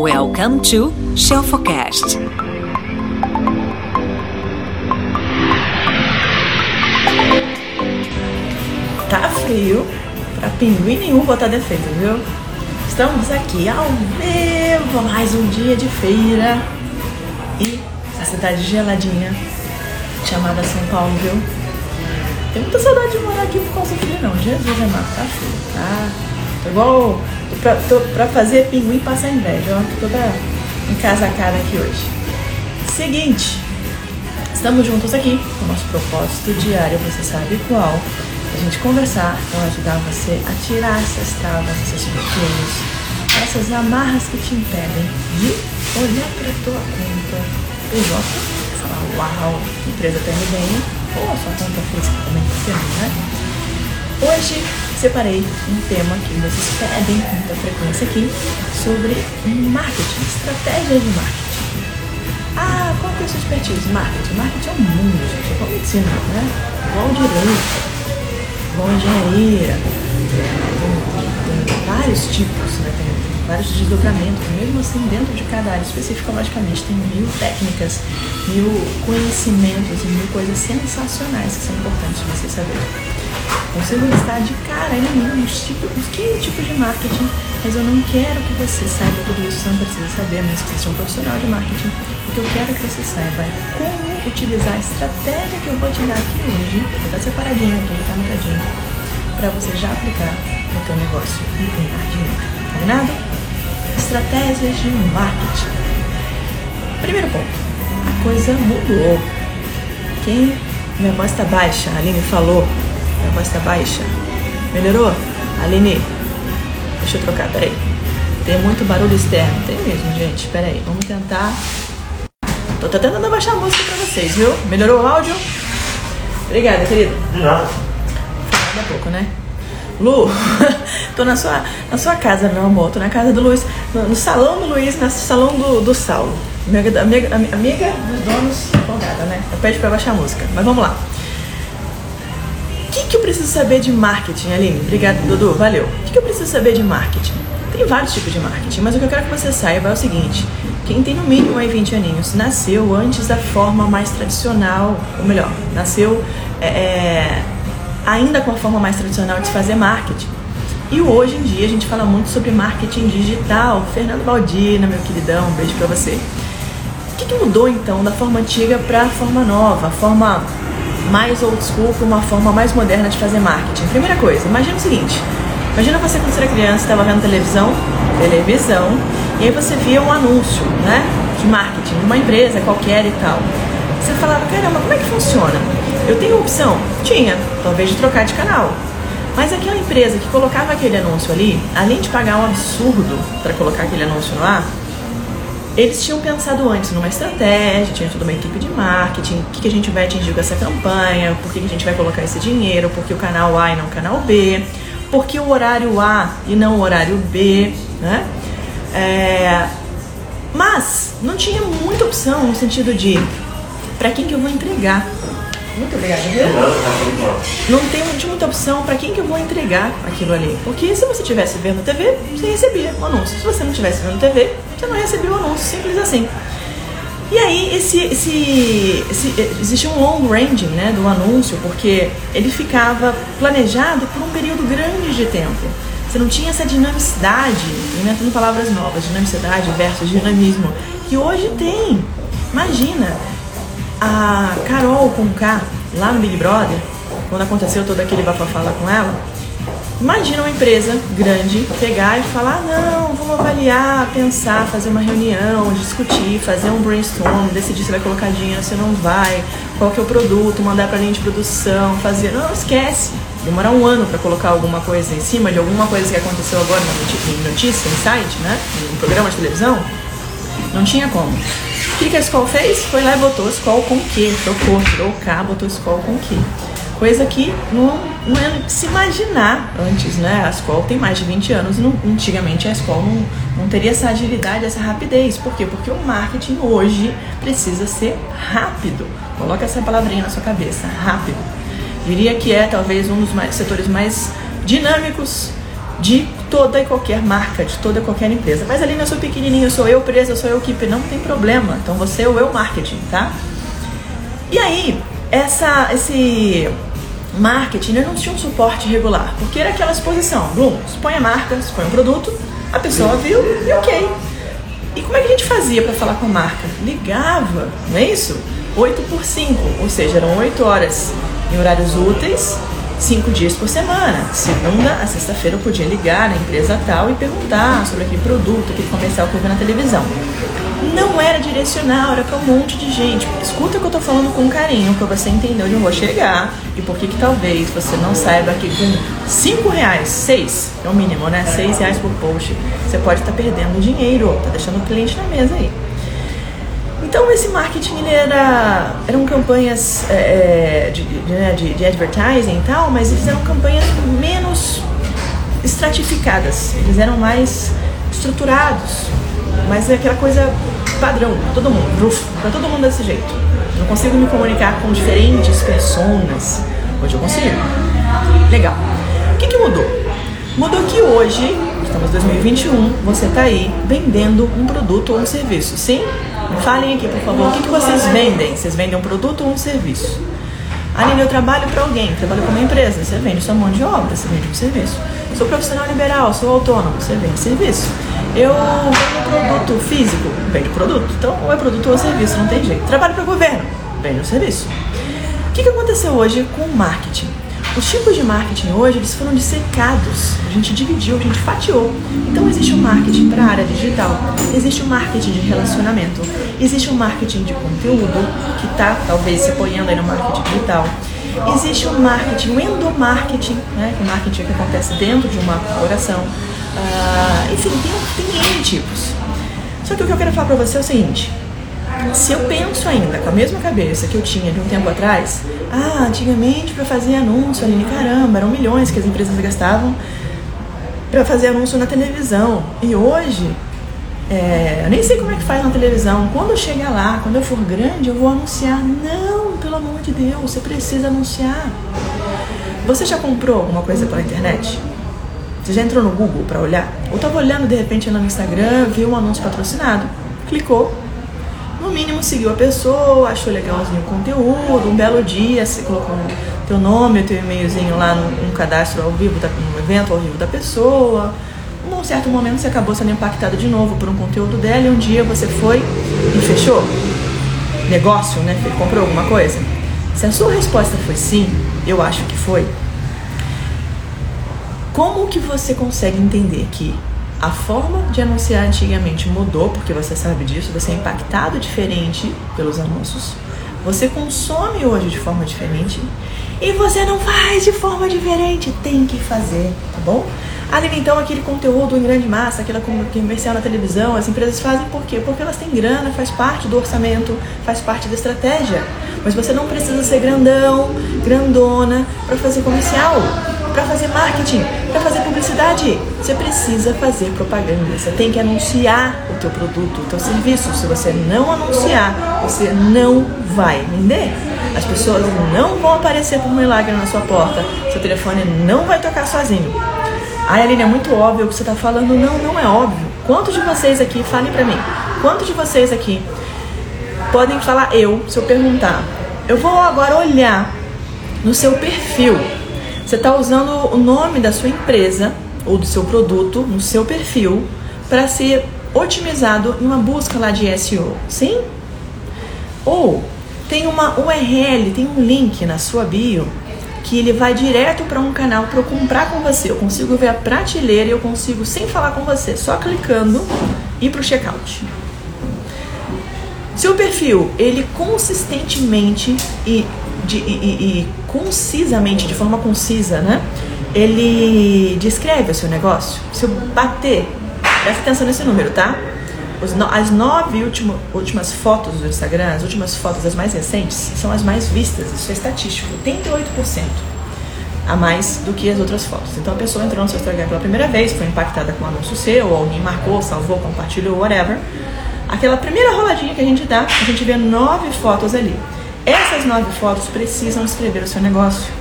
Welcome to Shelfocast. Tá frio pra pinguim nenhum botar defeito, viu? Estamos aqui ao vivo, mais um dia de feira e a cidade geladinha chamada São Paulo, viu? Tenho muita saudade de morar aqui por causa do frio, não. Jesus amado, tá frio, tá? Tô igual. Pra, tô pra fazer pinguim passar inveja, ó. Toda encasacada aqui hoje. Seguinte, estamos juntos aqui o nosso propósito diário, você sabe qual? A gente conversar para ajudar você a tirar essas travas, esses bloqueios, essas amarras que te impedem de olhar para tua conta PJ e falar, uau, empresa tá bem, ou a sua conta física também tá né? Hoje separei um tema que vocês pedem com muita frequência aqui sobre marketing, estratégia de marketing. Ah, qual que é a sua expertise? Marketing. Marketing é um mundo, gente. É igual medicina, né? Igual direito, igual engenharia. Tem, tem vários tipos, né? Tem vários desdobramentos. Mesmo assim, dentro de cada área específica, logicamente, tem mil técnicas, mil conhecimentos e mil coisas sensacionais que são importantes você saber. Consigo listar de cara nenhum os, tipos, os 15 tipos de marketing, mas eu não quero que você saiba tudo isso, você não precisa saber, mas que você seja um profissional de marketing. O que eu quero que você saiba é como utilizar a estratégia que eu vou te dar aqui hoje, estar separadinho, tudo tá anotadinho, para você já aplicar no teu negócio e ganhar dinheiro. Combinado? Estratégias de marketing. Primeiro ponto, a coisa mudou. Quem minha voz está baixa, a Aline falou minha voz tá baixa. Melhorou? Aline, deixa eu trocar, peraí. Tem muito barulho externo. Tem mesmo, gente. Peraí, vamos tentar. Tô tentando abaixar a música pra vocês, viu? Melhorou o áudio? Obrigada, querido. De nada. Daqui a pouco, né? Lu, tô na sua, na sua casa, meu amor. Tô na casa do Luiz, no, no salão do Luiz, no salão do, do Saulo. Amiga, amiga, amiga dos donos empolgada, né? Eu pede pra baixar a música. Mas vamos lá. O que, que eu preciso saber de marketing, Aline? Obrigada, Dudu. Valeu. O que, que eu preciso saber de marketing? Tem vários tipos de marketing, mas o que eu quero que você saiba é o seguinte: quem tem no mínimo aí 20 aninhos nasceu antes da forma mais tradicional, ou melhor, nasceu é, é, ainda com a forma mais tradicional de se fazer marketing. E hoje em dia a gente fala muito sobre marketing digital. Fernando Baldina, meu queridão, um beijo pra você. O que, que mudou então da forma antiga para a forma nova, a forma mais old school uma forma mais moderna de fazer marketing. Primeira coisa, imagina o seguinte: imagina você quando você era criança, estava vendo televisão, televisão, e aí você via um anúncio, né, de marketing, de uma empresa qualquer e tal. Você falava, caramba, como é que funciona? Eu tenho opção? Tinha, talvez de trocar de canal. Mas aquela empresa que colocava aquele anúncio ali, além de pagar um absurdo para colocar aquele anúncio no ar, eles tinham pensado antes numa estratégia, tinha toda uma equipe de marketing, o que, que a gente vai atingir com essa campanha, por que, que a gente vai colocar esse dinheiro, por que o canal A e não o canal B, por que o horário A e não o horário B, né? É, mas não tinha muita opção no sentido de para quem que eu vou entregar. Muito obrigada, viu? Nada, tá. Não tem não tinha muita opção para quem que eu vou entregar aquilo ali. Porque se você tivesse vendo TV, você recebia o anúncio. Se você não tivesse vendo TV, você não recebia o anúncio, simples assim. E aí esse, esse, esse existe um long range né, do anúncio, porque ele ficava planejado por um período grande de tempo. Você não tinha essa dinamicidade, inventando palavras novas, dinamicidade versus dinamismo, que hoje tem. Imagina, a Carol com K, lá no Big Brother, quando aconteceu todo aquele bafafá lá com ela, imagina uma empresa grande pegar e falar, não, vamos avaliar, pensar, fazer uma reunião, discutir, fazer um brainstorm, decidir se vai colocar dinheiro, se não vai, qual que é o produto, mandar pra linha de produção, fazer. Não, esquece. Demorar um ano para colocar alguma coisa em cima de alguma coisa que aconteceu agora na notícia, em site, né? Em programa de televisão. Não tinha como. O que, que a escola fez? Foi lá e botou escola com que, trocou, tirou o K, botou escola com que. Coisa que não, não é se imaginar antes, né? A escola tem mais de 20 anos e não- antigamente a escola não, não teria essa agilidade, essa rapidez. Por quê? Porque o marketing hoje precisa ser rápido. Coloca essa palavrinha na sua cabeça, rápido. Diria que é talvez um dos mais- setores mais dinâmicos de toda e qualquer marca, de toda e qualquer empresa. Mas ali eu sou pequenininho, sou eu presa, sou eu equipe, não tem problema. Então você é o eu marketing, tá? E aí, essa, esse marketing não tinha um suporte regular, porque era aquela exposição. Bloom, expõe a marca, expõe o produto, a pessoa viu e ok. E como é que a gente fazia para falar com a marca? Ligava, não é isso? 8 por 5, ou seja, eram 8 horas em horários úteis, 5 dias por semana. Segunda a sexta-feira eu podia ligar na empresa tal e perguntar sobre aquele produto, aquele comercial que eu vi na televisão não era direcional, era para um monte de gente. Escuta o que eu tô falando com carinho, para você entender onde eu vou chegar e por que que talvez você não saiba que com 5 reais, 6, é o mínimo, né? 6 reais por post, você pode estar tá perdendo dinheiro, tá deixando o cliente na mesa aí. Então esse marketing ele era eram campanhas é, de, de, né, de, de advertising e tal, mas eles eram campanhas menos estratificadas, eles eram mais estruturados, mas é aquela coisa padrão, todo mundo, pra todo mundo desse jeito. Não consigo me comunicar com diferentes pessoas. Hoje eu consigo. Legal. O que, que mudou? Mudou que hoje, estamos em 2021, você está aí vendendo um produto ou um serviço. Sim? Falem aqui, por favor, o que, que vocês vendem? Vocês vendem um produto ou um serviço? Aline, eu trabalho para alguém, trabalho com uma empresa, você vende sua mão de obra, você vende um serviço. Sou profissional liberal, sou autônomo, você vende serviço. Eu vendo produto físico, vende produto. Então, ou é produto ou é serviço, não tem jeito. Trabalho para o governo, vende um serviço. O que, que aconteceu hoje com o marketing? Os tipos de marketing hoje eles foram dissecados, a gente dividiu, a gente fatiou. Então existe o um marketing para a área digital, existe o um marketing de relacionamento, existe o um marketing de conteúdo que está talvez se apoiando aí no marketing digital. Existe o marketing, o endomarketing, né, que é o marketing que acontece dentro de uma corporação. Uh, enfim, tem, tem N tipos. Só que o que eu quero falar para você é o seguinte: se eu penso ainda com a mesma cabeça que eu tinha de um tempo atrás, ah, antigamente para fazer anúncio, ali, caramba, eram milhões que as empresas gastavam para fazer anúncio na televisão. E hoje, é, eu nem sei como é que faz na televisão. Quando eu chegar lá, quando eu for grande, eu vou anunciar. Não, pelo amor de Deus, você precisa anunciar. Você já comprou alguma coisa pela internet? Você já entrou no Google para olhar? Ou estava olhando de repente no Instagram, viu um anúncio patrocinado, clicou, mínimo seguiu a pessoa, achou legalzinho o conteúdo, um belo dia você colocou o teu nome, o teu e-mailzinho lá no, cadastro ao vivo, da, no evento ao vivo da pessoa. Num certo momento você acabou sendo impactado de novo por um conteúdo dela e um dia você foi e fechou. Negócio, né? Comprou alguma coisa? Se a sua resposta foi sim, eu acho que foi. Como que você consegue entender que a forma de anunciar antigamente mudou, porque você sabe disso, você é impactado diferente pelos anúncios, você consome hoje de forma diferente e você não faz de forma diferente, tem que fazer, tá bom? Além então aquele conteúdo em grande massa, aquela comercial na televisão, as empresas fazem por quê? Porque elas têm grana, faz parte do orçamento, faz parte da estratégia. Mas você não precisa ser grandão, grandona para fazer comercial para fazer marketing, para fazer publicidade. Você precisa fazer propaganda. Você tem que anunciar o teu produto, o teu serviço. Se você não anunciar, você não vai vender. As pessoas não vão aparecer por milagre na sua porta. Seu telefone não vai tocar sozinho. Ai, Aline, é muito óbvio o que você está falando. Não, não é óbvio. Quantos de vocês aqui, falem para mim, quantos de vocês aqui podem falar eu, se eu perguntar? Eu vou agora olhar no seu perfil você está usando o nome da sua empresa ou do seu produto no seu perfil para ser otimizado em uma busca lá de SEO, sim? Ou tem uma URL, tem um link na sua bio que ele vai direto para um canal para eu comprar com você. Eu consigo ver a prateleira e eu consigo, sem falar com você, só clicando, ir para o checkout. Seu perfil, ele consistentemente e de, e, e, concisamente, de forma concisa, né? Ele descreve o seu negócio. Se eu bater, presta atenção nesse número, tá? as nove últimas fotos do Instagram, as últimas fotos, as mais recentes, são as mais vistas. Isso é estatístico, 88% a mais do que as outras fotos. Então a pessoa entrou no seu Instagram pela primeira vez, foi impactada com um anúncio seu, alguém marcou, salvou, compartilhou, whatever. Aquela primeira roladinha que a gente dá, a gente vê nove fotos ali. Essas nove fotos precisam escrever o seu negócio.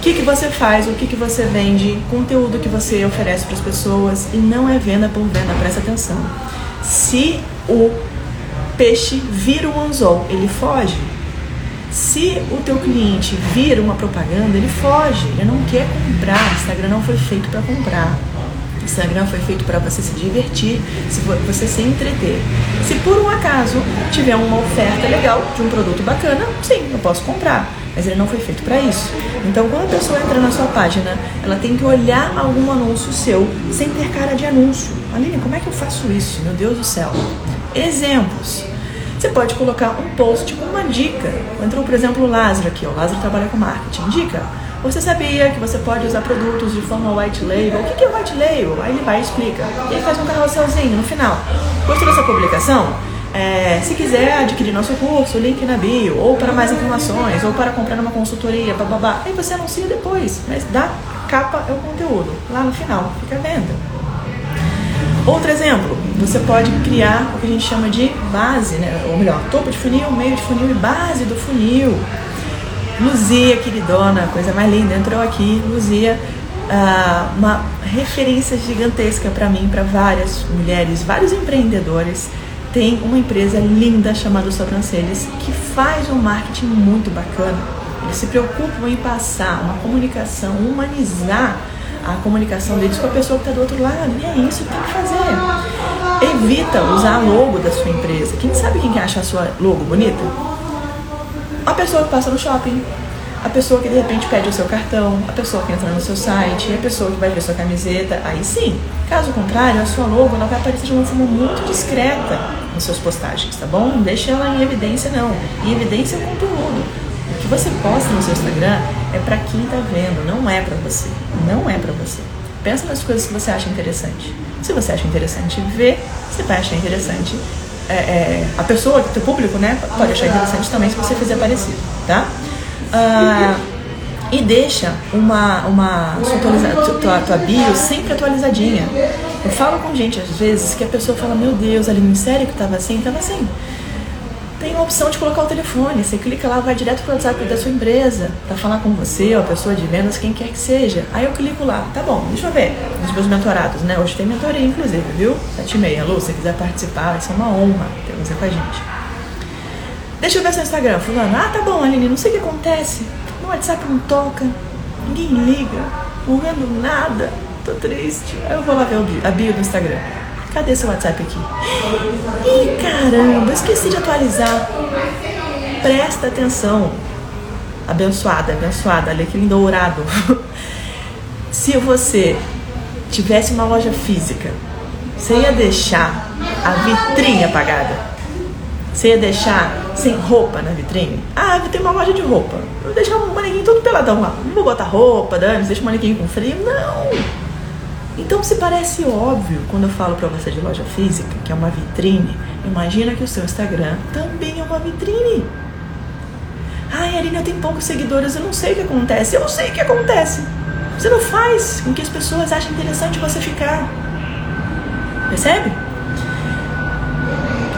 que, que você faz, o que, que você vende, conteúdo que você oferece para as pessoas e não é venda por venda, presta atenção. Se o peixe vira um anzol, ele foge. Se o teu cliente vira uma propaganda, ele foge, ele não quer comprar. O Instagram não foi feito para comprar. Instagram foi feito para você se divertir, se você se entreter. Se por um acaso tiver uma oferta legal de um produto bacana, sim, eu posso comprar mas ele não foi feito para isso. Então, quando a pessoa entra na sua página, ela tem que olhar algum anúncio seu sem ter cara de anúncio. Aline, como é que eu faço isso? Meu Deus do céu. Exemplos. Você pode colocar um post com uma dica. Entrou, por exemplo, o Lázaro aqui. O Lázaro trabalha com marketing. Dica. Você sabia que você pode usar produtos de forma white label? O que é white label? Aí ele vai e explica. E aí faz um carrosselzinho no final. Gostou dessa publicação? É, se quiser adquirir nosso curso, link na bio, ou para mais informações, ou para comprar numa consultoria, bababá, aí você anuncia depois, mas da capa é o conteúdo, lá no final, fica a venda. Outro exemplo, você pode criar o que a gente chama de base, né? ou melhor, topo de funil, meio de funil e base do funil. Luzia, queridona, coisa mais linda, entrou aqui, Luzia, ah, uma referência gigantesca para mim, para várias mulheres, vários empreendedores tem uma empresa linda chamada Sobrancelhas que faz um marketing muito bacana. Eles se preocupam em passar uma comunicação, humanizar a comunicação deles com a pessoa que está do outro lado. E é isso que tem que fazer. Evita usar a logo da sua empresa. Quem sabe quem acha a sua logo bonita? A pessoa que passa no shopping, a pessoa que de repente pede o seu cartão, a pessoa que entra no seu site, a pessoa que vai ver sua camiseta, aí sim. Caso contrário, a sua logo ela vai aparecer de uma forma muito discreta nas suas postagens, tá bom? Não deixe ela em evidência não. Em evidência é o conteúdo. O que você posta no seu Instagram é para quem tá vendo, não é para você. Não é para você. Pensa nas coisas que você acha interessante. Se você acha interessante ver, você vai achar interessante. É, é, a pessoa, o teu público, né, pode achar interessante também se você fizer parecido, tá? Uh, e deixa uma, uma sua, atualiza, tua, tua bio sempre atualizadinha. Eu falo com gente às vezes que a pessoa fala, meu Deus, ali no sério que tava assim? Tava assim. Tem a opção de colocar o telefone, você clica lá, vai direto pro WhatsApp da sua empresa para falar com você, ou a pessoa de vendas, quem quer que seja. Aí eu clico lá, tá bom, deixa eu ver, os meus mentorados, né? Hoje tem mentoria, inclusive, viu? Sete e meia, Lu, se quiser participar, vai ser uma honra ter você com a gente. Deixa eu ver seu Instagram. Fulano, ah, tá bom, Aline, não sei o que acontece. No WhatsApp não toca, ninguém liga, não vendo nada, tô triste. Aí eu vou lá ver a bio do Instagram. Cadê seu WhatsApp aqui? Ih, caramba, esqueci de atualizar. Presta atenção. Abençoada, abençoada, alecrim dourado. Se você tivesse uma loja física, você ia deixar a vitrine apagada? Você ia deixar sem roupa na vitrine? Ah, tem uma loja de roupa. Eu vou deixar um manequim todo peladão lá. Não vou botar roupa, dane deixa o manequim com frio. Não! Então, se parece óbvio quando eu falo para você de loja física, que é uma vitrine, imagina que o seu Instagram também é uma vitrine. Ai, Arina, eu tenho poucos seguidores, eu não sei o que acontece. Eu sei o que acontece. Você não faz com que as pessoas achem interessante você ficar. Percebe?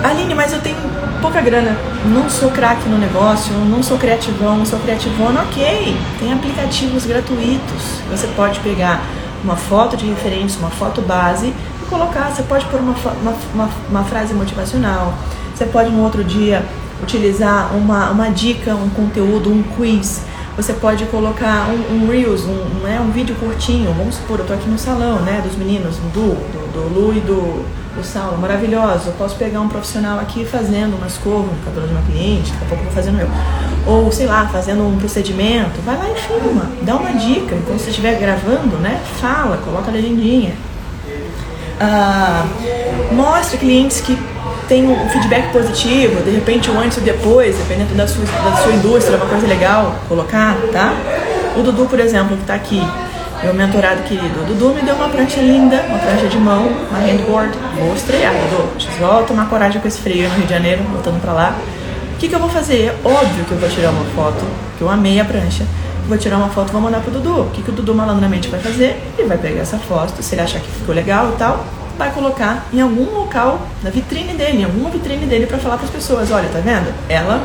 Aline, mas eu tenho pouca grana, não sou craque no negócio, não sou criativão, não sou criativona, ok. Tem aplicativos gratuitos. Você pode pegar uma foto de referência, uma foto base e colocar. Você pode pôr uma, uma, uma, uma frase motivacional. Você pode no outro dia utilizar uma, uma dica, um conteúdo, um quiz. Você pode colocar um, um Reels, um, um, né, um vídeo curtinho. Vamos supor, eu tô aqui no salão, né, dos meninos, do, do, do Lu e do, do Saulo, maravilhoso. Eu posso pegar um profissional aqui fazendo uma escova no cabelo de uma cliente, daqui a pouco eu vou fazendo eu. Ou, sei lá, fazendo um procedimento. Vai lá e filma, dá uma dica. Então, se você estiver gravando, né, fala, coloca a legendinha. Ah, mostra clientes que tem um feedback positivo, de repente um antes e depois, dependendo da sua, da sua indústria, uma coisa legal colocar, tá? O Dudu, por exemplo, que está aqui, meu mentorado querido, o Dudu me deu uma prancha linda, uma prancha de mão, uma handboard. Vou estrear, Dudu. Vou tomar coragem com esse frio no Rio de Janeiro, voltando pra lá. O que, que eu vou fazer? Óbvio que eu vou tirar uma foto, que eu amei a prancha. Vou tirar uma foto vou mandar pro Dudu. O que, que o Dudu malandramente vai fazer? Ele vai pegar essa foto, se ele achar que ficou legal e tal, vai colocar em algum local na vitrine dele, em alguma vitrine dele para falar para as pessoas, olha, tá vendo? Ela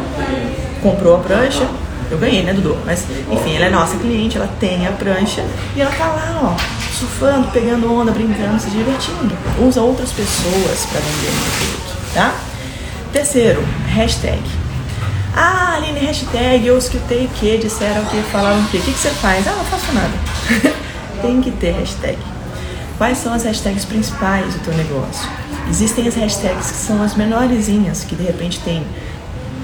comprou a prancha, Eu ganhei, né, Dudu? Mas, enfim, ela é nossa cliente, ela tem a prancha e ela tá lá, ó, surfando, pegando onda, brincando, se divertindo. Usa outras pessoas para vender o produto, tá? Terceiro, hashtag. Ah, Aline, hashtag, eu escutei que, disseram que, falaram que. O que, que você faz? Ah, não faço nada. tem que ter hashtag. Quais são as hashtags principais do teu negócio? Existem as hashtags que são as menorzinhas, que de repente tem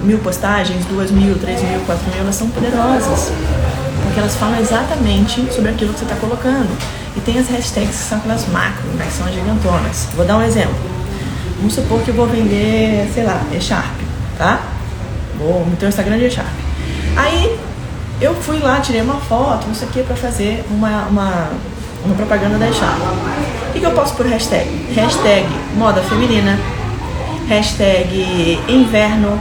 mil postagens, duas mil, três mil, quatro mil, elas são poderosas. Porque elas falam exatamente sobre aquilo que você está colocando. E tem as hashtags que são aquelas macro, né, que são as gigantonas. Vou dar um exemplo. Vamos supor que eu vou vender, sei lá, E-Sharp, tá? Vou meter o Instagram de E-Sharp. Aí eu fui lá, tirei uma foto, não sei o que, pra fazer uma, uma, uma propaganda da E-Sharp. O que, que eu posso por hashtag? Hashtag moda feminina, hashtag inverno,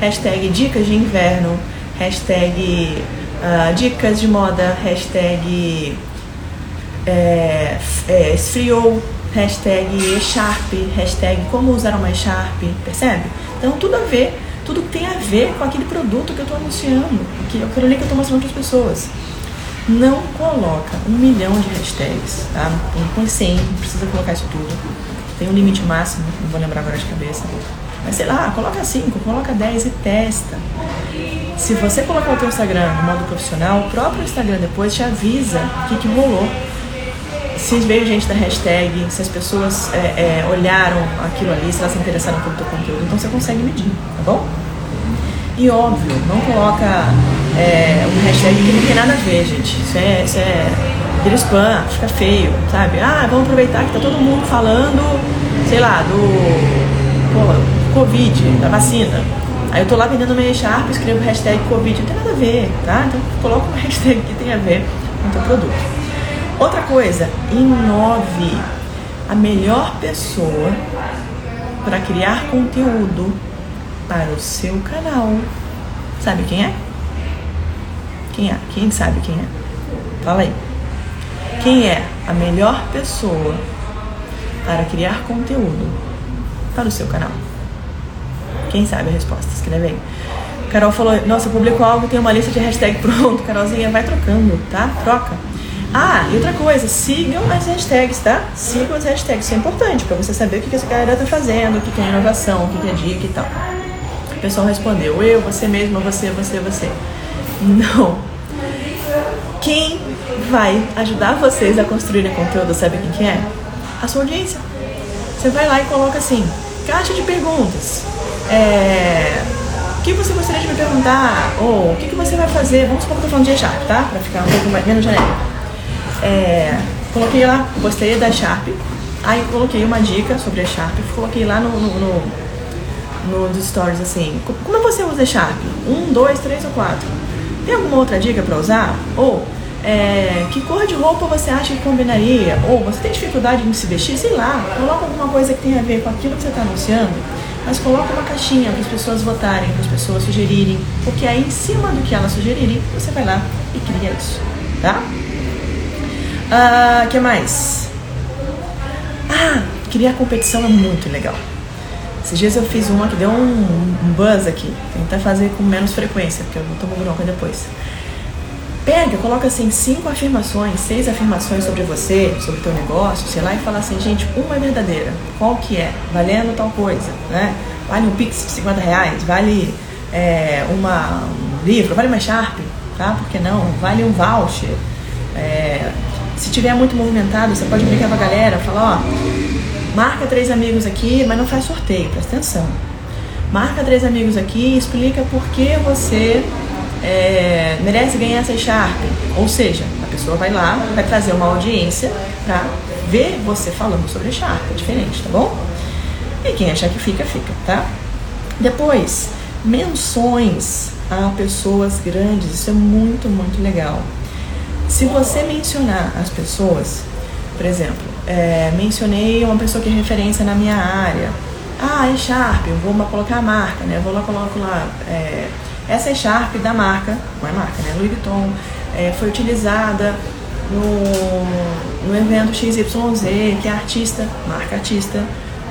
hashtag dicas de inverno, hashtag uh, dicas de moda, hashtag é, é, esfriou, hashtag Sharp, hashtag como usar uma Sharp, percebe? Então tudo a ver, tudo tem ver com aquele produto que eu estou anunciando, que eu quero ler que eu estou mostrando para as pessoas. Não coloca um milhão de hashtags, tá? Põe 100, não precisa colocar isso tudo. Tem um limite máximo, não vou lembrar agora de cabeça. Mas sei lá, coloca 5, coloca 10 e testa. Se você colocar o teu Instagram no modo profissional, o próprio Instagram depois te avisa o que, que rolou. Se veio gente da hashtag, se as pessoas é, é, olharam aquilo ali, se elas se interessaram pelo teu conteúdo, então você consegue medir, tá bom? E óbvio, não coloca é, um hashtag que não tem nada a ver, gente. Isso é, isso é spam, fica feio, sabe? Ah, vamos aproveitar que tá todo mundo falando, sei lá, do. Pô, Covid, da vacina. Aí eu tô lá vendendo meia Sharp, escrevo hashtag Covid, não tem nada a ver, tá? Então coloca uma hashtag que tem a ver com o teu produto. Outra coisa, inove. A melhor pessoa para criar conteúdo para o seu canal. Sabe quem é? Quem é? Quem sabe quem é? Fala aí. Quem é a melhor pessoa para criar conteúdo para o seu canal? Quem sabe a resposta? Escreve aí. Carol falou, nossa, publicou algo, tem uma lista de hashtag pronto. Carolzinha, vai trocando, tá? Troca. Ah, e outra coisa, sigam as hashtags, tá? Sigam as hashtags, isso é importante para você saber o que, essa galera tá fazendo, o que, é inovação, o que é dica e tal. O pessoal respondeu, eu, você mesma, você, você, você. Não. Quem vai ajudar vocês a construírem conteúdo, sabe quem que é? A sua audiência. Você vai lá e coloca assim, caixa de perguntas. É, o que você gostaria de me perguntar? Ou o que, que você vai fazer? Vamos supor que eu tô falando de Sharp, tá? Pra ficar um pouco mais, menos genérico. É, coloquei lá, gostei da Sharp. Aí coloquei uma dica sobre a Sharp. Coloquei lá no, no, no, no dos stories assim. Como você usa Sharp? Um, dois, três ou quatro? Tem alguma outra dica para usar? Ou é, que cor de roupa você acha que combinaria? Ou você tem dificuldade em se vestir? Sei lá, coloca alguma coisa que tenha a ver com aquilo que você está anunciando mas coloca uma caixinha para as pessoas votarem, para as pessoas sugerirem, porque aí em cima do que elas sugerirem, você vai lá e cria isso, tá? Ah, que mais? Ah, criar competição é muito legal. Esses dias eu fiz uma que deu um, um buzz aqui. Tentar fazer com menos frequência, porque eu vou tomar bronca depois. Pega, coloca assim cinco afirmações, seis afirmações sobre você, sobre teu negócio, sei lá, e fala assim, gente, uma é verdadeira. Qual que é? Valendo tal coisa, né? Vale um Pix de 50 reais, vale é, uma, um livro, vale uma Sharp, tá? Por que não? Vale um voucher. É, se tiver muito movimentado, você pode brincar com a galera, falar, ó, marca três amigos aqui, mas não faz sorteio, presta atenção. Marca três amigos aqui e explica por que você é, merece ganhar essa Sharp. Ou seja, a pessoa vai lá, vai trazer uma audiência para ver você falando sobre Sharp. É diferente, tá bom? E quem achar que fica, fica, tá? Depois, menções a pessoas grandes. Isso é muito, muito legal. Se você mencionar as pessoas, por exemplo, é, mencionei uma pessoa que é referência na minha área. Ah, é Sharp, eu vou colocar a marca, né? Eu vou lá, coloco lá. É, essa Sharp da marca, não é marca, né? Louis Vuitton, é, foi utilizada no, no evento XYZ, que a artista, marca artista,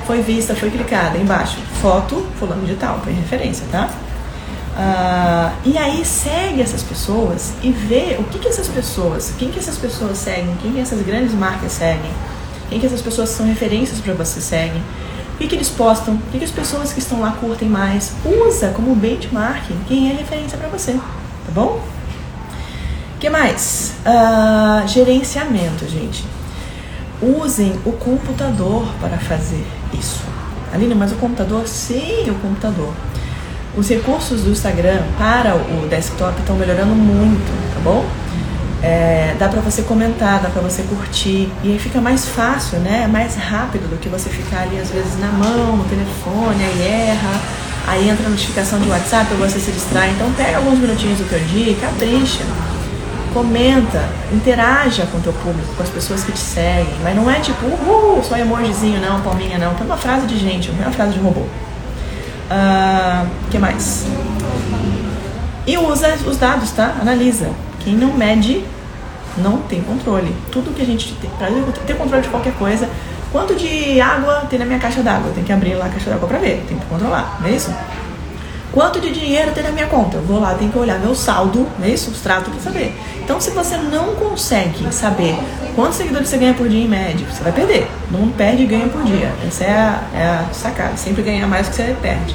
foi vista, foi clicada embaixo. Foto, fulano de tal, põe referência, tá? Uh, e aí segue essas pessoas e vê o que, que essas pessoas, quem que essas pessoas seguem, quem que essas grandes marcas seguem, quem que essas pessoas são referências para você seguem, o que, que eles postam, o que, que as pessoas que estão lá curtem mais. Usa como benchmarking quem é referência para você, tá bom? O que mais? Uh, gerenciamento, gente. Usem o computador para fazer isso. Aline, mas o computador? Sim, o computador. Os recursos do Instagram para o desktop estão melhorando muito, tá bom? É, dá para você comentar, dá para você curtir e aí fica mais fácil, né? Mais rápido do que você ficar ali às vezes na mão, no telefone, aí erra, aí entra a notificação de WhatsApp você se distrai. Então pega alguns minutinhos do teu dia capricha. Comenta, interaja com o teu público, com as pessoas que te seguem, mas não é tipo, uhul, só emojizinho, não, palminha não, tem uma frase de gente, não é uma frase de robô. Uh, que mais? E usa os dados, tá? Analisa. Quem não mede não tem controle. Tudo que a gente tem, para ter controle de qualquer coisa, quanto de água tem na minha caixa d'água? Tem que abrir lá a caixa d'água para ver, tem que controlar, não é isso? Quanto de dinheiro tem na minha conta? Eu vou lá, tenho que olhar meu saldo, não é isso? Extrato para saber. Então, se você não consegue saber quantos seguidores você ganha por dia em média, você vai perder. Não perde e ganha por dia. Essa é a, é a sacada. Sempre ganha mais do que você perde.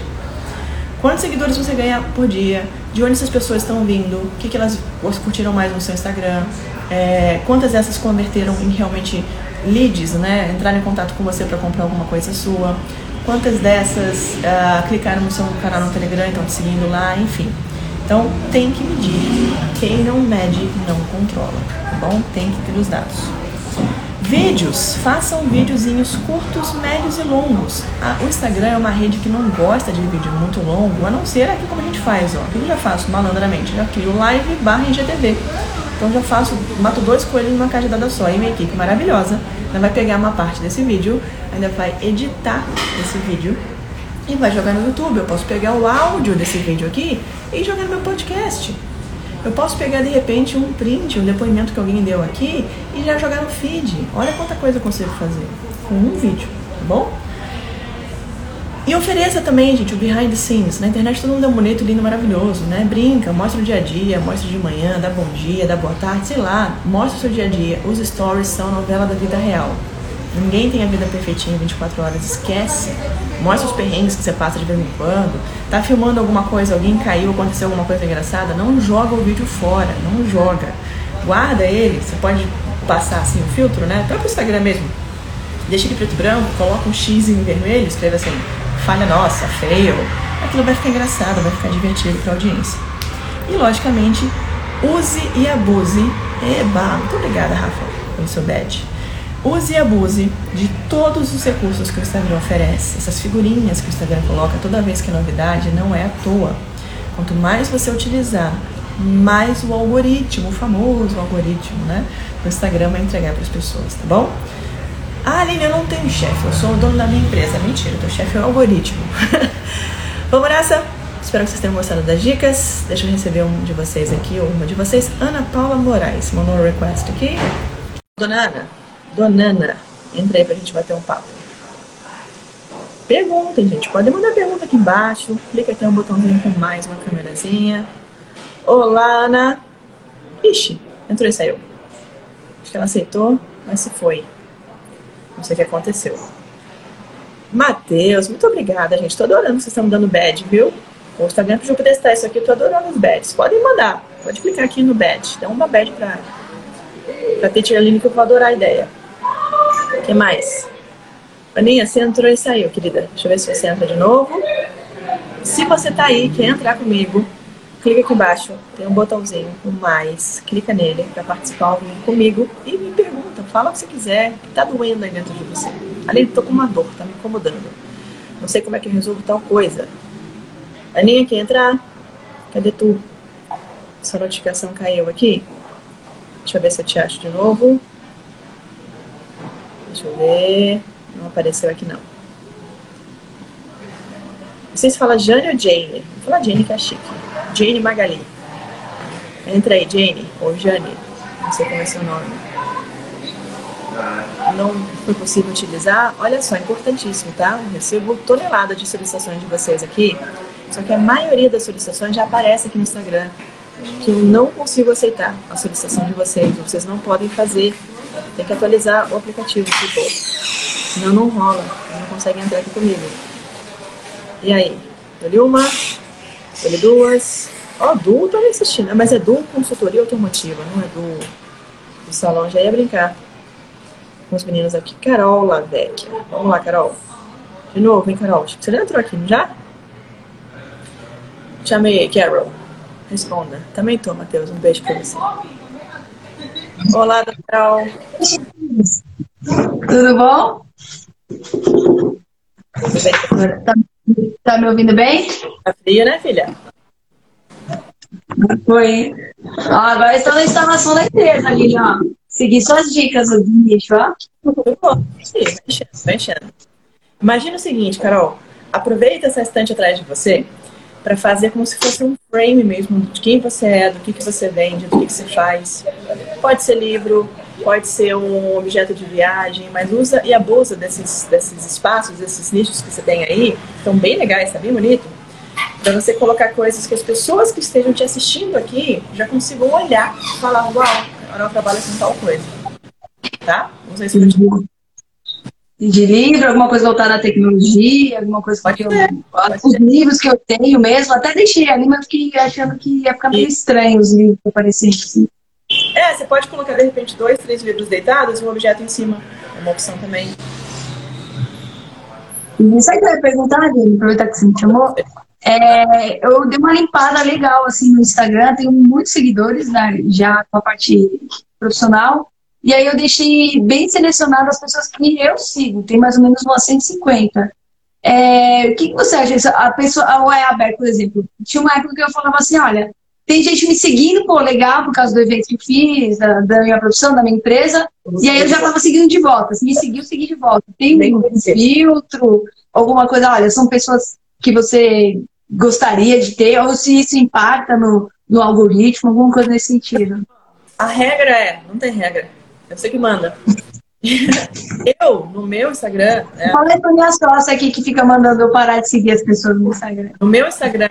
Quantos seguidores você ganha por dia? De onde essas pessoas estão vindo? O que, que elas curtiram mais no seu Instagram? É, quantas dessas converteram em realmente leads, né? Entraram em contato com você para comprar alguma coisa sua? Quantas dessas uh, clicaram no seu canal no Telegram e estão te seguindo lá? Enfim. Então tem que medir. Quem não mede não controla, tá bom? Tem que ter os dados. Vídeos, façam videozinhos curtos, médios e longos. Ah, o Instagram é uma rede que não gosta de vídeo muito longo, a não ser aqui como a gente faz, ó. Aqui eu já faço malandramente, já crio live barra IGTV. Então já faço, mato dois coelhos numa cajadada só. E minha equipe maravilhosa ainda vai pegar uma parte desse vídeo, ainda vai editar esse vídeo e vai jogar no YouTube. Eu posso pegar o áudio desse vídeo aqui e jogar no meu podcast. Eu posso pegar de repente um print, um depoimento que alguém deu aqui e já jogar no feed. Olha quanta coisa eu consigo fazer com um vídeo, tá bom? E ofereça também, gente, o behind the scenes. Na internet todo mundo é bonito, lindo, maravilhoso, né? Brinca, mostra o dia a dia, mostra de manhã, dá bom dia, dá boa tarde, sei lá. Mostra o seu dia a dia. Os stories são a novela da vida real. Ninguém tem a vida perfeitinha 24 horas, esquece. Mostra os perrengues que você passa de vez em quando. Tá filmando alguma coisa, alguém caiu, aconteceu alguma coisa engraçada, não joga o vídeo fora, não joga. Guarda ele, você pode passar assim o filtro, né? Próprio Instagram mesmo. Deixa ele preto e branco, coloca um X em vermelho, escreve assim, falha nossa, fail. Aquilo vai ficar engraçado, vai ficar divertido para audiência. E logicamente, use e abuse. Eba, muito obrigada, Rafa, pelo seu badge. Use e abuse de todos os recursos que o Instagram oferece. Essas figurinhas que o Instagram coloca toda vez que é novidade não é à toa. Quanto mais você utilizar, mais o algoritmo, o famoso algoritmo, né, do Instagram vai entregar para as pessoas, tá bom? Ah, Aline, eu não tenho chefe, eu sou o dono da minha empresa. Mentira, o teu chefe é o algoritmo. Vamos nessa? Espero que vocês tenham gostado das dicas. Deixa eu receber um de vocês aqui, ou uma de vocês. Ana Paula Moraes mandou um request aqui. Dona Ana, Donana, entra aí pra gente bater um papo. Perguntem, gente. Podem mandar pergunta aqui embaixo. Clica aqui no botãozinho com mais uma câmerazinha. Olá, Ana. Ixi, entrou e saiu. Acho que ela aceitou, mas se foi. Não sei o que aconteceu. Matheus, muito obrigada, gente. Tô adorando vocês estão me dando badge, viu? O Instagram pediu pra testar isso aqui. Tô adorando os badges. Podem mandar. Pode clicar aqui no badge. Dá uma badge pra, pra Teacher Aline que eu vou adorar a ideia. O que mais? Aninha, você entrou e saiu, querida. Deixa eu ver se você entra de novo. Se você tá aí, quer entrar comigo, clica aqui embaixo, tem um botãozinho, um mais, clica nele para participar comigo e me pergunta, fala o que você quiser, o que tá doendo aí dentro de você. Além de tô com uma dor, tá me incomodando. Não sei como é que eu resolvo tal coisa. Aninha, quer entrar? Cadê tu? Sua notificação caiu aqui. Deixa eu ver se eu te acho de novo. Deixa eu ver. Não apareceu aqui não. Não sei se fala Jane ou Jane. Vou falar Jane que é chique. Jane Magali. Entra aí, Jane ou Jane. Não sei como é seu nome. Não foi possível utilizar. Olha só, importantíssimo, tá? Eu recebo tonelada de solicitações de vocês aqui Só que a maioria das solicitações já aparece aqui no Instagram. Que eu não consigo aceitar a solicitação de vocês. Vocês não podem fazer. Tem que atualizar o aplicativo, tipo. Senão não rola. Não consegue entrar aqui comigo. E aí? Deu-lhe uma, deu-lhe duas. Ó, oh, Du tô me assistindo. Mas é Du consultoria automotiva, não é Du do salão. Já ia brincar com os meninos aqui. Carol Lavec. Vamos lá, Carol. De novo, hein, Carol? Você já entrou aqui, não já? Chamei, Carol. Responda. Também tô, Matheus. Um beijo pra você. Olá, Carol. Tudo bom? Tá, tá me ouvindo bem? Tá frio, né, filha? Foi. Ah, agora estou na instalação da empresa, ali, ó. Segui suas dicas do início, ó. Mexendo, mexendo. Imagina o seguinte, Carol. Aproveita essa estante atrás de você para fazer como se fosse um frame mesmo de quem você é, do que, que você vende, do que, que você faz. Pode ser livro, pode ser um objeto de viagem, mas usa e abusa desses, desses espaços, desses nichos que você tem aí, estão bem legais, tá bem bonito, para você colocar coisas que as pessoas que estejam te assistindo aqui já consigam olhar e falar, uau, eu trabalho com tal coisa. Tá? Não sei se eu de livro, alguma coisa voltada à tecnologia, alguma coisa que eu, os livros que eu tenho mesmo, até deixei ali, mas fiquei achando que ia ficar meio estranho os livros apareciam assim. É, você pode colocar de repente dois, três livros deitados e um objeto em cima. É uma opção também. Isso aí que eu ia perguntar, Aline, aproveitar que você me chamou. É, eu dei uma limpada legal assim no Instagram, tenho muitos seguidores né, já com a parte profissional. E aí eu deixei bem selecionado as pessoas que eu sigo, tem mais ou menos umas 150. É, o que, que você acha? A pessoa, a OE aberta, por exemplo, tinha uma época que eu falava assim, olha, tem gente me seguindo, pô, legal, por causa do evento que fiz, da, da minha profissão, da minha empresa, e aí eu já estava seguindo de volta. Se me seguiu, segui de volta. Tem um filtro, alguma coisa, olha, são pessoas que você gostaria de ter, ou se isso impacta no, no algoritmo, alguma coisa nesse sentido. A regra é, não tem regra é você que manda. eu, no meu Instagram. É... Falei pra minha sócia aqui que fica mandando eu parar de seguir as pessoas no Instagram. No meu Instagram,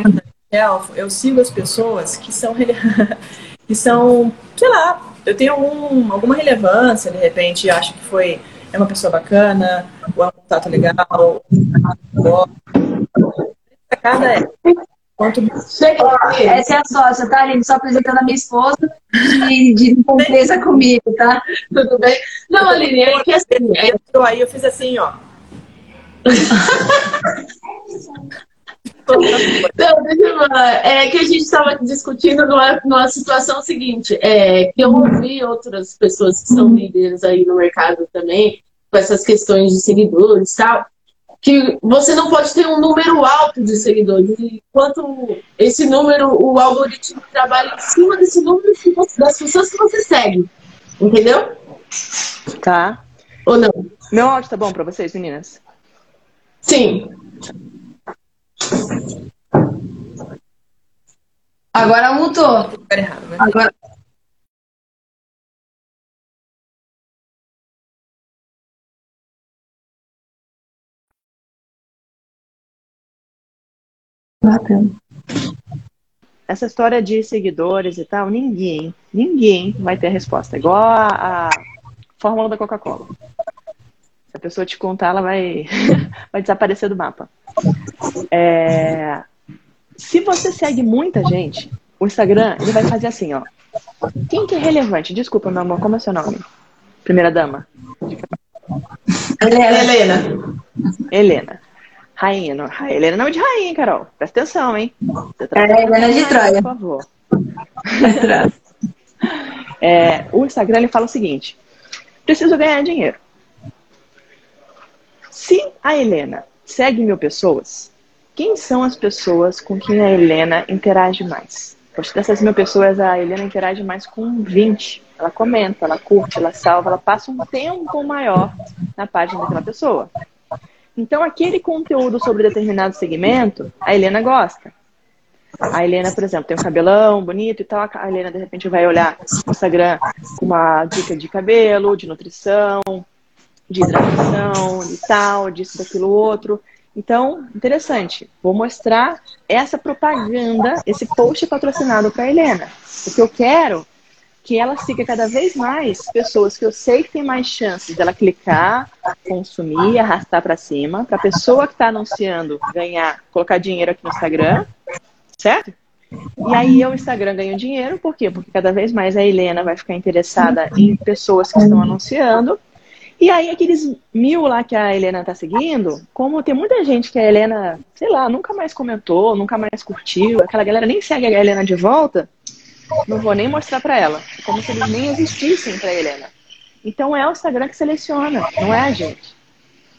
eu sigo as pessoas que são. que são, sei lá, eu tenho algum, alguma relevância, de repente, acho que foi. É uma pessoa bacana, ou é um contato legal, cada é Quanto... Essa é a sócia, tá, Aline? Só apresentando a minha esposa de, de empresa comigo, tá? Tudo bem? Não, Aline, é que assim. É... Aí eu fiz assim, ó. Não, deixa eu falar. É que a gente estava discutindo numa, numa situação seguinte, é, que eu ouvi outras pessoas que são líderes aí no mercado também, com essas questões de seguidores e tal, que você não pode ter um número alto de seguidores. Enquanto esse número, o algoritmo trabalha em cima desse número das pessoas que você segue. Entendeu? Tá. Ou não? Meu áudio tá bom para vocês, meninas? Sim. Agora né? Agora, Bacana. Essa história de seguidores e tal, ninguém, ninguém vai ter a resposta. Igual a, a fórmula da Coca-Cola. Se a pessoa te contar, ela vai, vai desaparecer do mapa. É, se você segue muita gente, o Instagram ele vai fazer assim, ó. Quem que é relevante? Desculpa, meu amor, como é seu nome? Primeira dama. Helena. Helena. Rainha, não, Helena não é de rainha, Carol. Presta atenção, hein? É, Helena de Troia. Por favor. é, o Instagram ele fala o seguinte: preciso ganhar dinheiro. Se a Helena segue mil pessoas, quem são as pessoas com quem a Helena interage mais? Poxa, dessas mil pessoas, a Helena interage mais com 20. Ela comenta, ela curte, ela salva, ela passa um tempo maior na página daquela pessoa. Então, aquele conteúdo sobre determinado segmento, a Helena gosta. A Helena, por exemplo, tem um cabelão bonito e tal. A Helena, de repente, vai olhar no Instagram uma dica de cabelo, de nutrição, de hidratação, de tal, disso, daquilo, outro. Então, interessante. Vou mostrar essa propaganda, esse post patrocinado para a Helena. Porque eu quero que ela siga cada vez mais pessoas que eu sei que tem mais chances dela clicar, consumir, arrastar para cima, para a pessoa que está anunciando ganhar, colocar dinheiro aqui no Instagram, certo? E aí o Instagram ganha dinheiro, por quê? Porque cada vez mais a Helena vai ficar interessada em pessoas que estão anunciando. E aí aqueles mil lá que a Helena tá seguindo, como tem muita gente que a Helena, sei lá, nunca mais comentou, nunca mais curtiu, aquela galera nem segue a Helena de volta, não vou nem mostrar para ela. Como se eles nem existissem para Helena. Então é o Instagram que seleciona, não é a gente.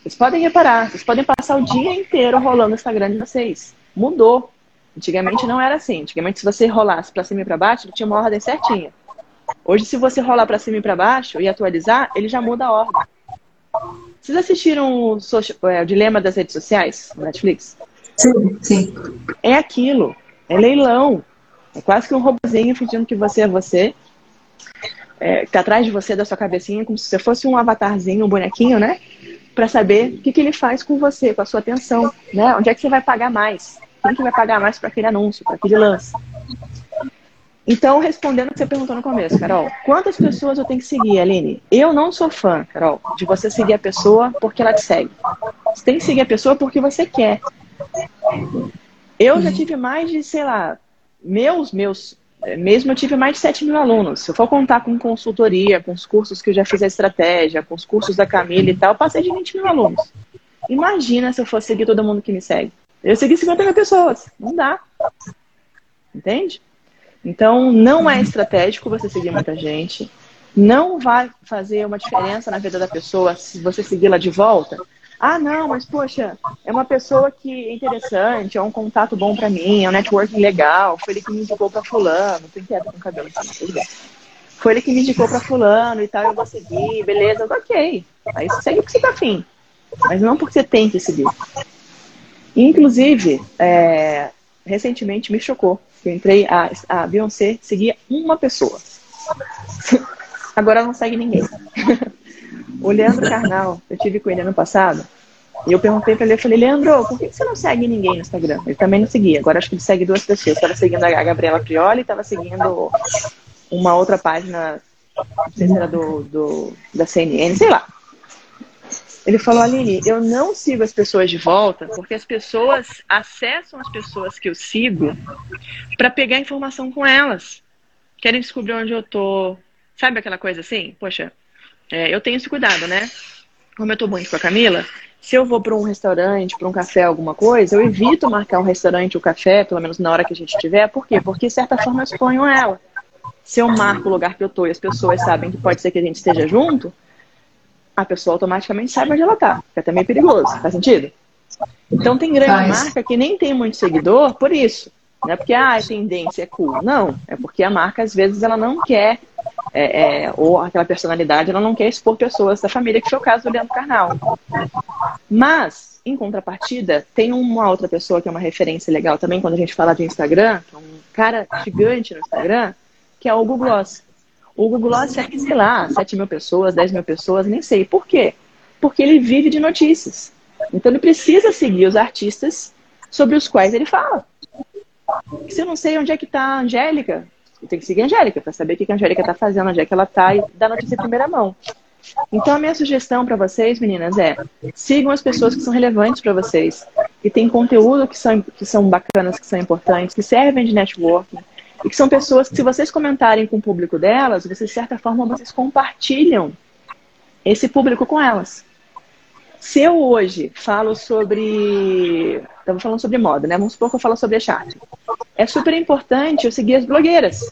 Vocês podem reparar, vocês podem passar o dia inteiro rolando o Instagram de vocês. Mudou. Antigamente não era assim. Antigamente, se você rolasse para cima e para baixo, ele tinha uma ordem certinha. Hoje, se você rolar para cima e para baixo e atualizar, ele já muda a ordem. Vocês assistiram o, social, é, o Dilema das Redes Sociais no Netflix? Sim, sim. É aquilo. É leilão. É quase que um robozinho fingindo que você é você. É, tá atrás de você, da sua cabecinha, como se você fosse um avatarzinho, um bonequinho, né? Para saber o que, que ele faz com você, com a sua atenção, né? Onde é que você vai pagar mais? Quem que vai pagar mais para aquele anúncio, para aquele lance? Então, respondendo o que você perguntou no começo, Carol, quantas pessoas eu tenho que seguir, Aline? Eu não sou fã, Carol, de você seguir a pessoa porque ela te segue. Você tem que seguir a pessoa porque você quer. Eu já tive mais de, sei lá, meus, meus, mesmo eu tive mais de 7 mil alunos. Se eu for contar com consultoria, com os cursos que eu já fiz a estratégia, com os cursos da Camila e tal, eu passei de 20 mil alunos. Imagina se eu fosse seguir todo mundo que me segue. Eu segui 50 mil pessoas. Não dá. Entende? Então, não é estratégico você seguir muita gente. Não vai fazer uma diferença na vida da pessoa se você segui-la de volta. Ah, não, mas poxa, é uma pessoa que é interessante, é um contato bom para mim, é um networking legal. Foi ele que me indicou para fulano. Tô inquieta com o cabelo, bem. Foi ele que me indicou para fulano e tal, eu vou seguir, beleza, ok. Aí você segue porque você tá afim. Mas não porque você tem que seguir. Inclusive, é, recentemente me chocou. Eu entrei, a, a Beyoncé seguia uma pessoa. Agora não segue ninguém. o Leandro Carnal, eu tive com ele ano passado, e eu perguntei pra ele, eu falei, Leandro, por que você não segue ninguém no Instagram? Ele também não seguia, agora acho que ele segue duas pessoas. Estava seguindo a Gabriela Prioli e estava seguindo uma outra página, não sei se era do, do, da CNN, sei lá. Ele falou, Aline, eu não sigo as pessoas de volta porque as pessoas acessam as pessoas que eu sigo para pegar informação com elas. Querem descobrir onde eu tô. Sabe aquela coisa assim? Poxa, é, eu tenho esse cuidado, né? Como eu tô muito com a Camila, se eu vou para um restaurante, para um café, alguma coisa, eu evito marcar um restaurante ou café, pelo menos na hora que a gente estiver. Por quê? Porque, de certa forma, eu exponho ela. Se eu marco o lugar que eu tô e as pessoas sabem que pode ser que a gente esteja junto, a pessoa automaticamente sabe onde ela está. Que é também perigoso. Faz sentido? Então tem grande Faz. marca que nem tem muito seguidor por isso. Não é porque ah, a tendência é cool. Não, é porque a marca, às vezes, ela não quer, é, é, ou aquela personalidade, ela não quer expor pessoas da família, que foi o caso do Leandro Carnal. Mas, em contrapartida, tem uma outra pessoa que é uma referência legal também, quando a gente fala de Instagram, que é um cara gigante no Instagram, que é o Google Gloss. O Google Gloss segue, sei lá, 7 mil pessoas, 10 mil pessoas, nem sei. Por quê? Porque ele vive de notícias. Então ele precisa seguir os artistas sobre os quais ele fala. Se eu não sei onde é que está a Angélica, eu tenho que seguir a Angélica para saber o que a Angélica está fazendo, onde é que ela está e dar notícia em primeira mão. Então a minha sugestão para vocês, meninas, é sigam as pessoas que são relevantes para vocês, que têm conteúdo que são, que são bacanas, que são importantes, que servem de networking, e que são pessoas que, se vocês comentarem com o público delas, vocês, de certa forma, vocês compartilham esse público com elas. Se eu hoje falo sobre. Estava falando sobre moda, né? Vamos supor que eu falo sobre a chart. É super importante eu seguir as blogueiras.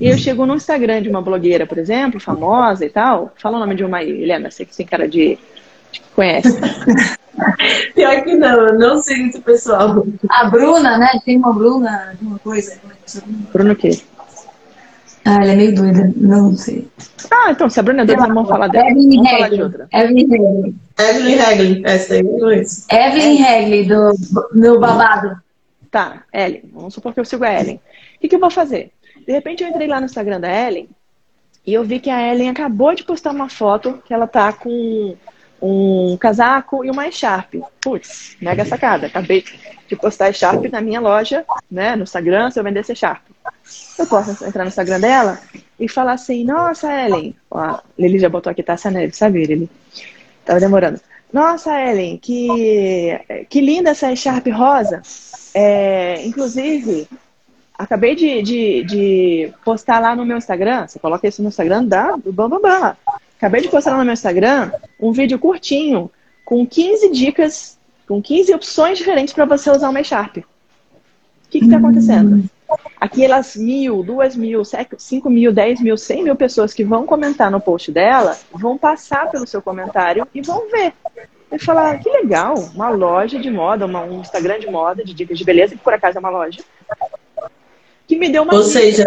E eu chego no Instagram de uma blogueira, por exemplo, famosa e tal. Fala o nome de uma aí, Helena, você que tem cara de, de que conhece. Pior que não, eu não sei esse pessoal. A Bruna, né? Tem uma Bruna, alguma coisa. Bruna o quê? Ah, ela é meio doida, não sei. Ah, então, se a Bruna é doida, vamos falar dela. Evelyn vamos falar de outra. Evelyn Hagley. Evelyn Hagley, essa aí, Luiz. Evelyn Hagley, do meu babado. Tá, Ellen. Vamos supor que eu sigo a Ellen. O que, que eu vou fazer? De repente eu entrei lá no Instagram da Ellen e eu vi que a Ellen acabou de postar uma foto que ela tá com um casaco e uma echarpe. Putz, mega sacada. Acabei de postar echarpe na minha loja, né, no Instagram, se eu vendesse echarpe. Eu posso entrar no Instagram dela e falar assim, nossa, Ellen, ó, já botou aqui, tá, sabe, Lili? Tava demorando. Nossa, Ellen, que, que linda essa echarpe rosa. É, inclusive, acabei de, de, de, postar lá no meu Instagram, você coloca isso no Instagram do Bambambam. Acabei de postar lá no meu Instagram um vídeo curtinho com 15 dicas, com 15 opções diferentes para você usar uma Sharp. O que está acontecendo? Aquelas mil, duas mil, cinco mil, dez mil, cem mil pessoas que vão comentar no post dela vão passar pelo seu comentário e vão ver. E falar, que legal, uma loja de moda, uma, um Instagram de moda, de dicas de beleza, que por acaso é uma loja, que me deu uma. Ou dica. seja,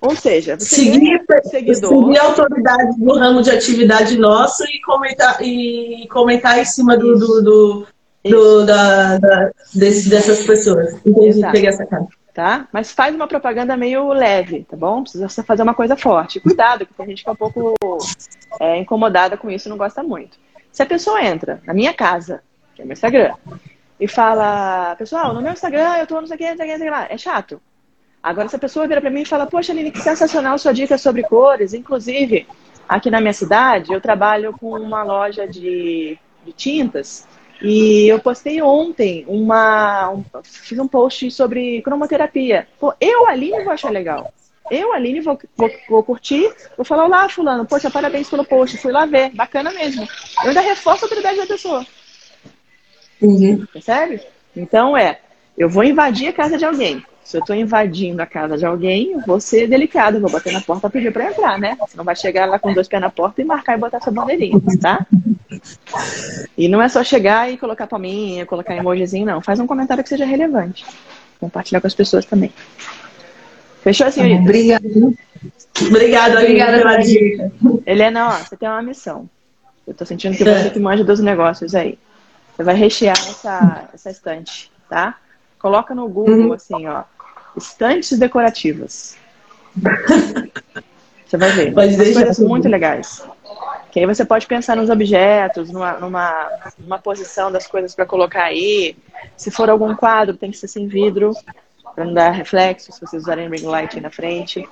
ou seja, você seguir, seguir a autoridade do ramo de atividade nosso e comentar, e comentar em cima do, do, do, do da, da desse, dessas pessoas. Entendi, peguei essa cara. Tá? Mas faz uma propaganda meio leve, tá bom? Precisa fazer uma coisa forte. Cuidado, que tem gente que é um pouco é, incomodada com isso não gosta muito. Se a pessoa entra na minha casa, que é meu Instagram, e fala, pessoal, no meu Instagram eu tô não sei o que, não sei o que, não sei o que lá, é chato. Agora, se a pessoa vira para mim e fala, poxa, Aline, que sensacional sua dica sobre cores. Inclusive, aqui na minha cidade, eu trabalho com uma loja de, de tintas e eu postei ontem uma. Um, fiz um post sobre cromoterapia. Pô, eu, Aline, vou achar legal. Eu, Aline, vou, vou, vou curtir, vou falar, olá, fulano, poxa, parabéns pelo post, fui lá ver, bacana mesmo. Eu ainda reforço a autoridade da pessoa. Uhum. Percebe? Então é, eu vou invadir a casa de alguém. Se eu estou invadindo a casa de alguém, eu vou ser delicado, vou bater na porta e pedir para entrar, né? Você não vai chegar lá com dois pés na porta e marcar e botar sua bandeirinha, tá? E não é só chegar e colocar palminha, colocar emojizinho, não. Faz um comentário que seja relevante. Compartilhar com as pessoas também. Fechou, senhorita? Obrigada. Obrigada, Obrigada pela dica. Helena, ó, você tem uma missão. Eu tô sentindo que você que manja dos negócios aí. Você vai rechear essa, essa estante, tá? Coloca no Google, uhum. assim, ó estantes decorativas. Você vai ver. Pode coisas muito legais. Que aí você pode pensar nos objetos, numa, numa, numa posição das coisas para colocar aí. Se for algum quadro, tem que ser sem vidro, para não dar reflexo, se vocês usarem ring light aí na frente.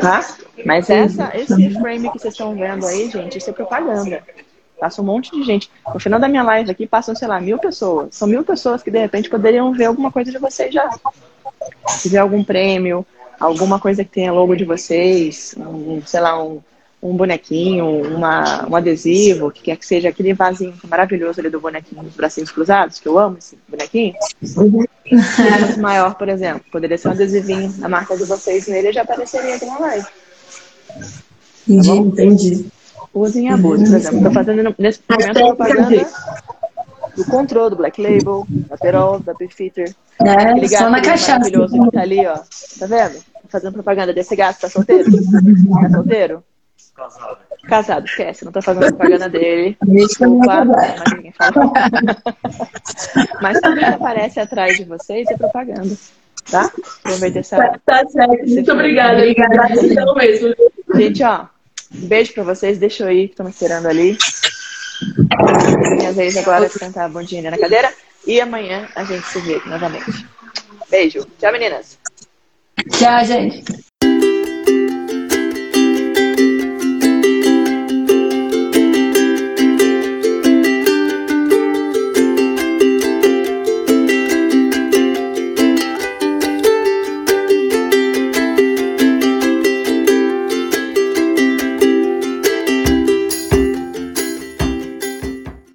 Tá? Mas essa, esse frame que vocês estão vendo aí, gente, isso é propaganda. Passa um monte de gente. No final da minha live aqui passam, sei lá, mil pessoas. São mil pessoas que de repente poderiam ver alguma coisa de vocês já. Se ver algum prêmio, alguma coisa que tenha logo de vocês, um, sei lá, um, um bonequinho, uma, um adesivo, que quer que seja aquele vasinho maravilhoso ali do bonequinho dos bracinhos cruzados, que eu amo esse bonequinho. Se maior, por exemplo, poderia ser um adesivinho da marca de vocês nele já apareceria aqui na live. Entendi, tá entendi. Usem abusem. Por exemplo, estou fazendo nesse momento propaganda do controle do Black Label, da Perol, da Beefeater. É, só na cachaça. maravilhoso que tá ali, ó. Tá vendo? Fazendo propaganda desse gato, tá solteiro? Tá solteiro? Casado. Casado, esquece, não tô fazendo propaganda dele. Desculpa, mas ninguém fala. mas tudo que aparece atrás de vocês é propaganda. Tá? Aproveita essa. Tá, tá certo. Muito obrigada. Obrigada. Então mesmo. Gente, ó. Um beijo pra vocês. Deixa eu ir, que estão me esperando ali. Minha vez agora de cantar a bundinha na cadeira. E amanhã a gente se vê novamente. Beijo. Tchau, meninas. Tchau, gente.